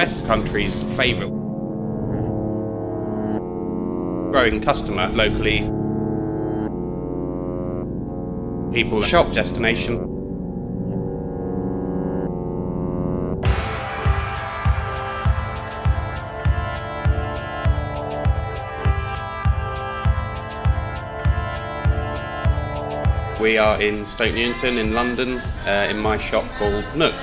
best country's favourite growing customer locally. People shop destination. We are in Stoke Newington in London uh, in my shop called Nook.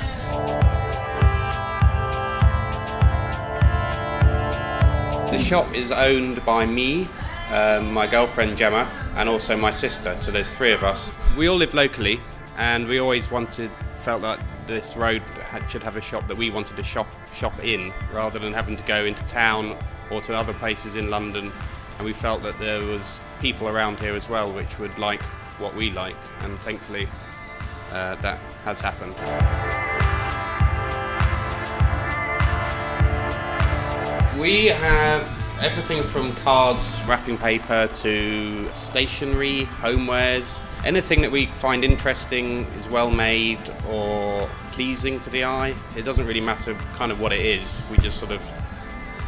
The shop is owned by me, um, my girlfriend Gemma, and also my sister. So there's three of us. We all live locally, and we always wanted, felt like this road had, should have a shop that we wanted to shop shop in, rather than having to go into town or to other places in London. And we felt that there was people around here as well which would like what we like, and thankfully uh, that has happened. We have everything from cards, wrapping paper to stationery, homewares. Anything that we find interesting is well made or pleasing to the eye. It doesn't really matter kind of what it is, we just sort of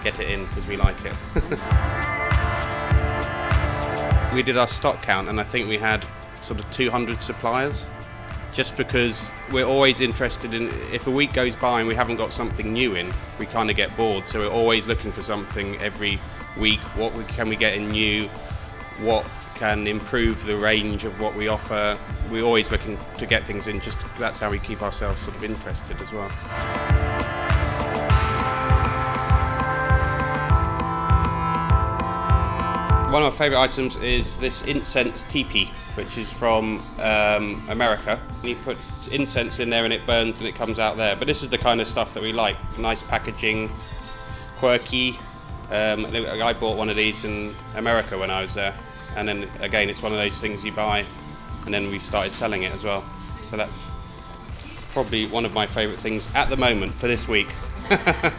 get it in because we like it. we did our stock count and I think we had sort of 200 suppliers just because we're always interested in if a week goes by and we haven't got something new in we kind of get bored. So we're always looking for something every week. What we, can we get in new? What can improve the range of what we offer? We're always looking to get things in just that's how we keep ourselves sort of interested as well one of my favourite items is this incense teepee, which is from um, America. You put incense in there and it burns and it comes out there. But this is the kind of stuff that we like. Nice packaging, quirky. Um, I bought one of these in America when I was there. And then again, it's one of those things you buy and then we've started selling it as well. So that's probably one of my favourite things at the moment for this week.